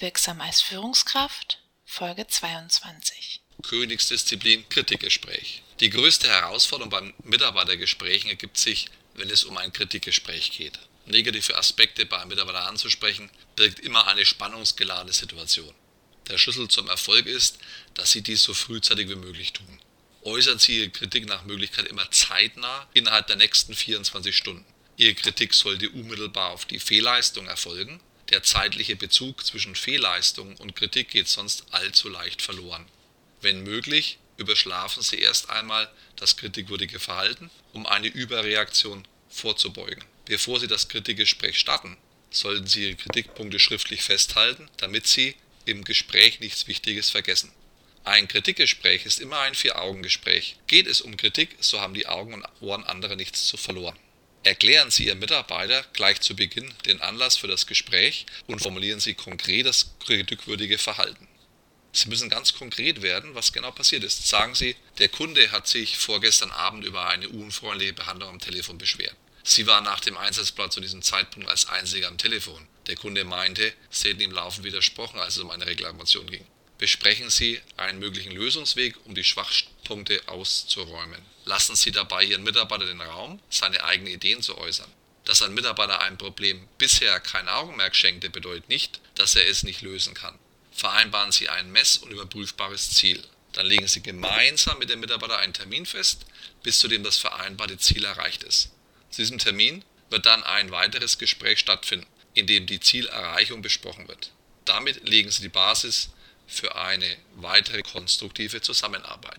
Wirksam als Führungskraft Folge 22 Königsdisziplin Kritikgespräch. Die größte Herausforderung beim Mitarbeitergesprächen ergibt sich, wenn es um ein Kritikgespräch geht. Negative Aspekte bei einem Mitarbeiter anzusprechen, birgt immer eine spannungsgeladene Situation. Der Schlüssel zum Erfolg ist, dass Sie dies so frühzeitig wie möglich tun. Äußern Sie Ihre Kritik nach Möglichkeit immer zeitnah innerhalb der nächsten 24 Stunden. Ihre Kritik sollte unmittelbar auf die Fehlleistung erfolgen der zeitliche Bezug zwischen Fehlleistung und Kritik geht sonst allzu leicht verloren. Wenn möglich, überschlafen Sie erst einmal das kritikwürdige Verhalten, um eine Überreaktion vorzubeugen. Bevor Sie das Kritikgespräch starten, sollten Sie Ihre Kritikpunkte schriftlich festhalten, damit Sie im Gespräch nichts Wichtiges vergessen. Ein Kritikgespräch ist immer ein Vier-Augen-Gespräch. Geht es um Kritik, so haben die Augen und Ohren anderer nichts zu verloren. Erklären Sie Ihrem Mitarbeiter gleich zu Beginn den Anlass für das Gespräch und formulieren Sie konkret das kritikwürdige Verhalten. Sie müssen ganz konkret werden, was genau passiert ist. Sagen Sie, der Kunde hat sich vorgestern Abend über eine unfreundliche Behandlung am Telefon beschwert. Sie waren nach dem Einsatzplatz zu diesem Zeitpunkt als Einziger am Telefon. Der Kunde meinte, Sie hätten ihm laufend widersprochen, als es um eine Reklamation ging. Besprechen Sie einen möglichen Lösungsweg, um die Schwachpunkte auszuräumen. Lassen Sie dabei Ihren Mitarbeiter den Raum, seine eigenen Ideen zu äußern. Dass ein Mitarbeiter einem Problem bisher kein Augenmerk schenkte, bedeutet nicht, dass er es nicht lösen kann. Vereinbaren Sie ein mess- und überprüfbares Ziel. Dann legen Sie gemeinsam mit dem Mitarbeiter einen Termin fest, bis zu dem das vereinbarte Ziel erreicht ist. Zu diesem Termin wird dann ein weiteres Gespräch stattfinden, in dem die Zielerreichung besprochen wird. Damit legen Sie die Basis für eine weitere konstruktive Zusammenarbeit.